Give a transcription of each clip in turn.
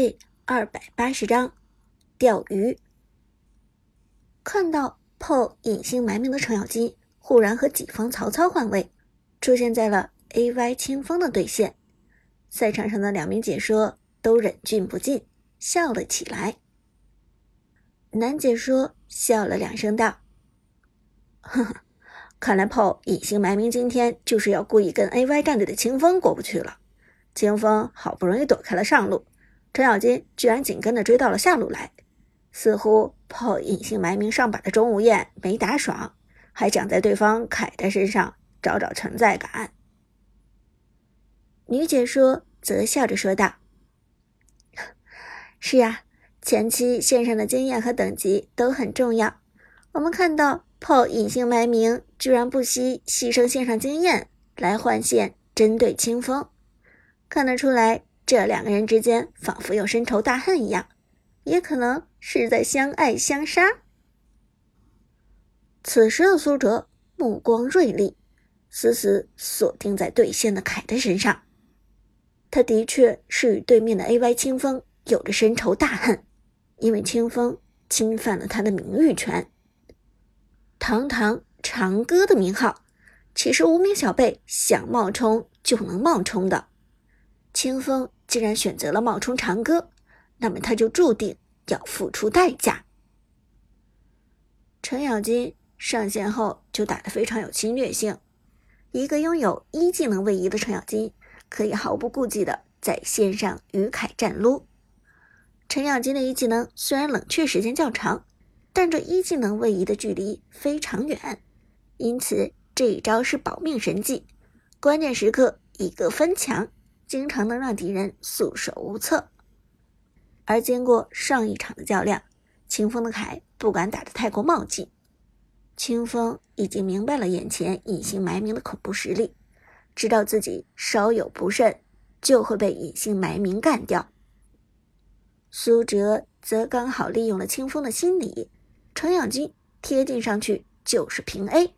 第二百八十章钓鱼。看到破隐姓埋名的程咬金忽然和己方曹操换位，出现在了 A Y 清风的对线，赛场上的两名解说都忍俊不禁，笑了起来。男解说笑了两声，道：“呵呵，看来炮隐姓埋名今天就是要故意跟 A Y 战队的清风过不去了。清风好不容易躲开了上路。”程咬金居然紧跟着追到了下路来，似乎炮隐姓埋名上把的钟无艳没打爽，还想在对方凯的身上找找存在感。女解说则笑着说道：“ 是啊，前期线上的经验和等级都很重要。我们看到炮隐姓埋名居然不惜牺牲线上经验来换线针对清风，看得出来。”这两个人之间仿佛有深仇大恨一样，也可能是在相爱相杀。此时的苏哲目光锐利，死死锁定在对线的凯的身上。他的确是与对面的 A Y 清风有着深仇大恨，因为清风侵犯了他的名誉权。堂堂长歌的名号，岂是无名小辈想冒充就能冒充的？清风。既然选择了冒充长歌，那么他就注定要付出代价。程咬金上线后就打得非常有侵略性，一个拥有一技能位移的程咬金，可以毫不顾忌的在线上与凯战撸。程咬金的一技能虽然冷却时间较长，但这一技能位移的距离非常远，因此这一招是保命神技，关键时刻一个分墙。经常能让敌人束手无策，而经过上一场的较量，清风的凯不敢打得太过冒进。清风已经明白了眼前隐姓埋名的恐怖实力，知道自己稍有不慎就会被隐姓埋名干掉。苏哲则刚好利用了清风的心理，程咬金贴近上去就是平 A，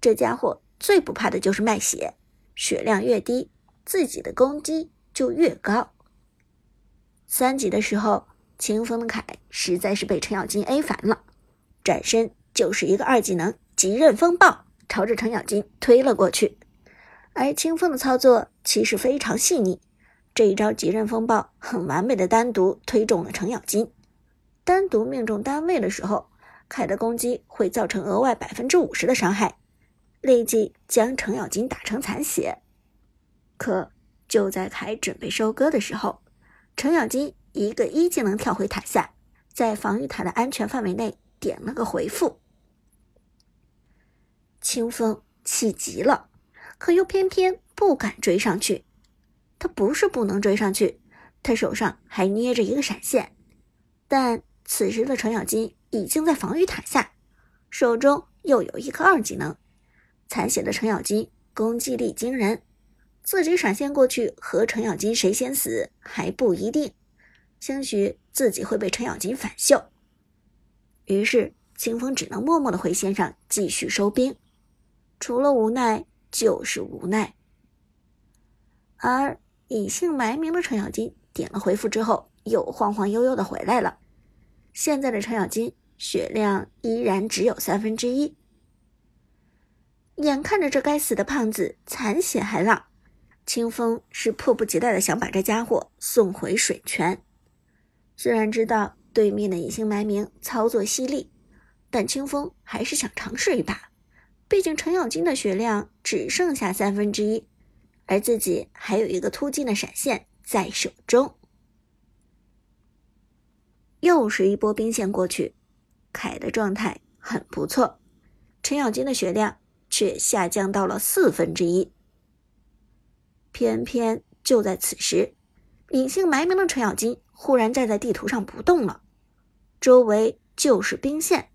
这家伙最不怕的就是卖血，血量越低。自己的攻击就越高。三级的时候，清风的凯实在是被程咬金 A 烦了，转身就是一个二技能极刃风暴，朝着程咬金推了过去。而清风的操作其实非常细腻，这一招极刃风暴很完美的单独推中了程咬金。单独命中单位的时候，凯的攻击会造成额外百分之五十的伤害，立即将程咬金打成残血。可就在凯准备收割的时候，程咬金一个一技能跳回塔下，在防御塔的安全范围内点了个回复。清风气急了，可又偏偏不敢追上去。他不是不能追上去，他手上还捏着一个闪现，但此时的程咬金已经在防御塔下，手中又有一颗二技能，残血的程咬金攻击力惊人。自己闪现过去和程咬金谁先死还不一定，兴许自己会被程咬金反秀。于是清风只能默默的回线上继续收兵，除了无奈就是无奈。而隐姓埋名的程咬金点了回复之后，又晃晃悠悠的回来了。现在的程咬金血量依然只有三分之一，眼看着这该死的胖子残血还浪。清风是迫不及待的想把这家伙送回水泉。虽然知道对面的隐姓埋名操作犀利，但清风还是想尝试一把。毕竟程咬金的血量只剩下三分之一，而自己还有一个突进的闪现在手中。又是一波兵线过去，凯的状态很不错，程咬金的血量却下降到了四分之一。偏偏就在此时，隐姓埋名的程咬金忽然站在地图上不动了，周围就是兵线，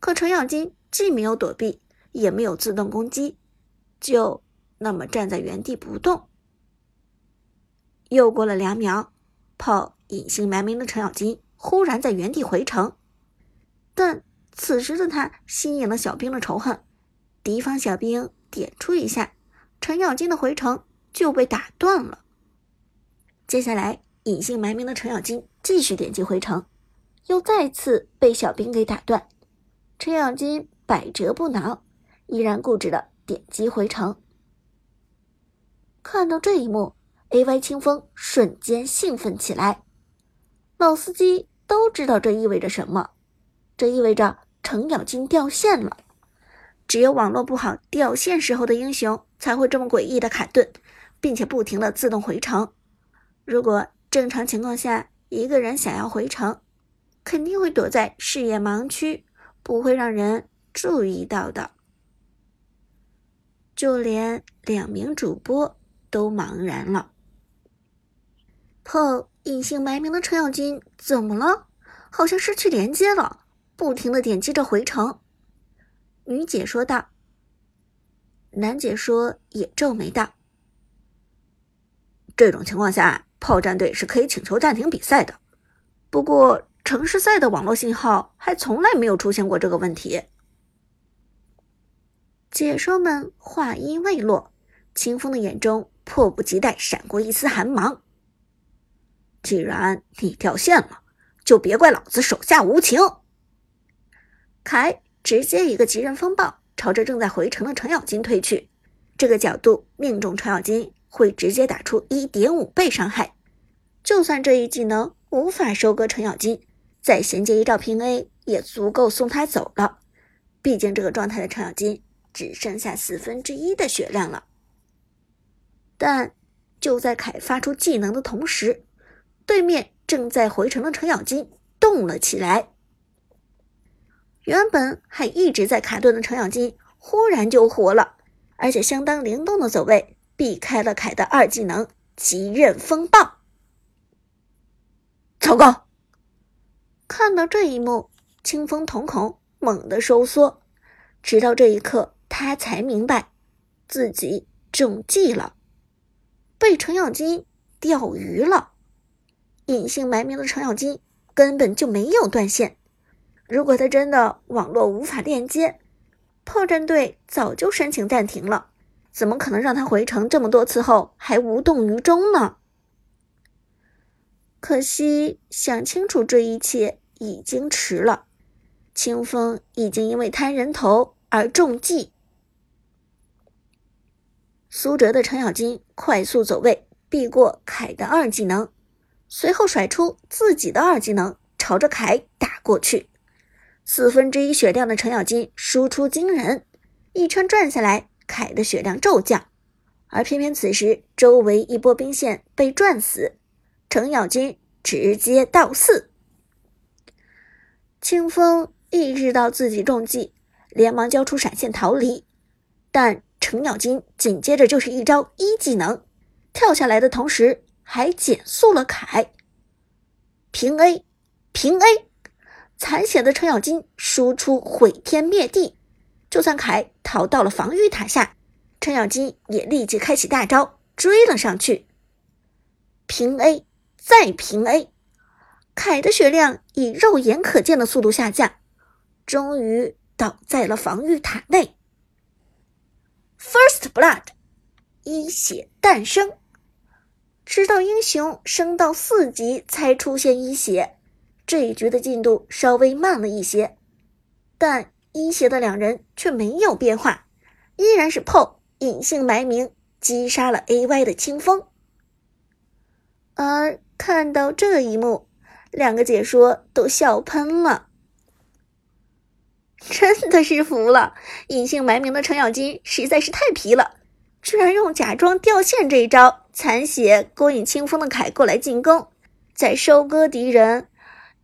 可程咬金既没有躲避，也没有自动攻击，就那么站在原地不动。又过了两秒，炮隐姓埋名的程咬金忽然在原地回城，但此时的他吸引了小兵的仇恨，敌方小兵点出一下，程咬金的回城。就被打断了。接下来隐姓埋名的程咬金继续点击回城，又再次被小兵给打断。程咬金百折不挠，依然固执的点击回城。看到这一幕，A.Y. 清风瞬间兴奋起来。老司机都知道这意味着什么，这意味着程咬金掉线了。只有网络不好掉线时候的英雄才会这么诡异的卡顿，并且不停的自动回城。如果正常情况下，一个人想要回城，肯定会躲在视野盲区，不会让人注意到的。就连两名主播都茫然了。碰隐姓埋名的程咬金怎么了？好像失去连接了，不停的点击着回城。女解说道。男解说也皱眉道：“这种情况下，炮战队是可以请求暂停比赛的。不过，城市赛的网络信号还从来没有出现过这个问题。”解说们话音未落，清风的眼中迫不及待闪过一丝寒芒。既然你掉线了，就别怪老子手下无情。凯。直接一个极刃风暴朝着正在回城的程咬金推去，这个角度命中程咬金会直接打出一点五倍伤害。就算这一技能无法收割程咬金，再衔接一招平 A 也足够送他走了。毕竟这个状态的程咬金只剩下四分之一的血量了。但就在凯发出技能的同时，对面正在回城的程咬金动了起来。原本还一直在卡顿的程咬金忽然就活了，而且相当灵动的走位，避开了凯的二技能极刃风暴。糟糕！看到这一幕，清风瞳孔猛地收缩，直到这一刻，他才明白自己中计了，被程咬金钓鱼了。隐姓埋名的程咬金根本就没有断线。如果他真的网络无法链接，炮战队早就申请暂停了，怎么可能让他回城这么多次后还无动于衷呢？可惜想清楚这一切已经迟了，清风已经因为贪人头而中计。苏哲的程咬金快速走位，避过凯的二技能，随后甩出自己的二技能，朝着凯打过去。四分之一血量的程咬金输出惊人，一圈转下来，凯的血量骤降，而偏偏此时周围一波兵线被转死，程咬金直接倒四。清风意识到自己中计，连忙交出闪现逃离，但程咬金紧接着就是一招一技能，跳下来的同时还减速了凯，平 A，平 A。残血的程咬金输出毁天灭地，就算凯逃到了防御塔下，程咬金也立即开启大招追了上去。平 A 再平 A，凯的血量以肉眼可见的速度下降，终于倒在了防御塔内。First Blood，一血诞生，直到英雄升到四级才出现一血。这一局的进度稍微慢了一些，但一协的两人却没有变化，依然是 PO 隐姓埋名击杀了 AY 的清风。而看到这一幕，两个解说都笑喷了，真的是服了！隐姓埋名的程咬金实在是太皮了，居然用假装掉线这一招残血勾引清风的凯过来进攻，再收割敌人。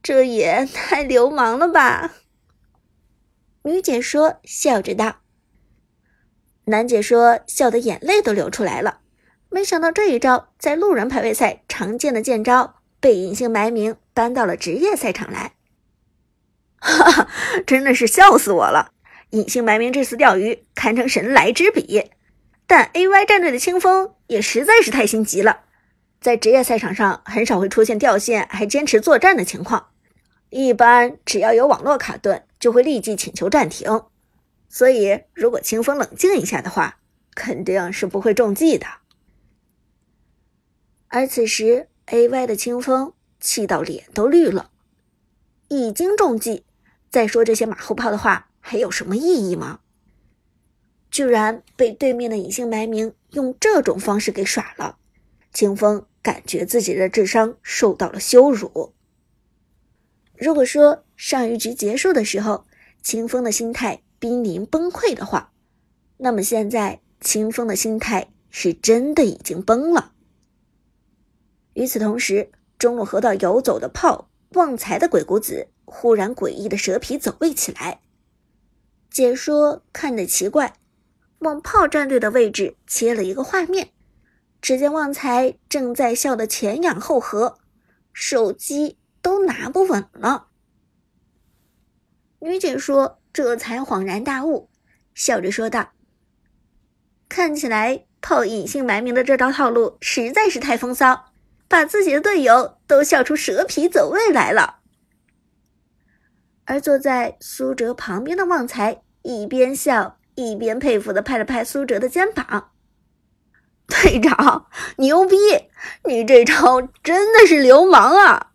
这也 太流氓了吧！女解说笑着道。男解说笑得眼泪都流出来了。没想到这一招在路人排位赛常见的剑招，被隐姓埋名搬到了职业赛场来。哈哈，真的是笑死我了！隐姓埋名这次钓鱼堪称神来之笔，但 AY 战队的清风也实在是太心急了。在职业赛场上，很少会出现掉线还坚持作战的情况。一般只要有网络卡顿，就会立即请求暂停。所以，如果清风冷静一下的话，肯定是不会中计的。而此时，A.Y 的清风气到脸都绿了。已经中计，再说这些马后炮的话还有什么意义吗？居然被对面的隐姓埋名用这种方式给耍了，清风感觉自己的智商受到了羞辱。如果说上一局结束的时候，清风的心态濒临崩溃的话，那么现在清风的心态是真的已经崩了。与此同时，中路河道游走的炮旺财的鬼谷子忽然诡异的蛇皮走位起来。解说看得奇怪，往炮战队的位置切了一个画面，只见旺财正在笑得前仰后合，手机都拿不稳了。女解说这才恍然大悟，笑着说道：“看起来炮隐姓埋名的这招套路实在是太风骚。”把自己的队友都笑出蛇皮走位来了，而坐在苏哲旁边的旺财一边笑一边佩服的拍了拍苏哲的肩膀：“队长牛逼，你这招真的是流氓啊！”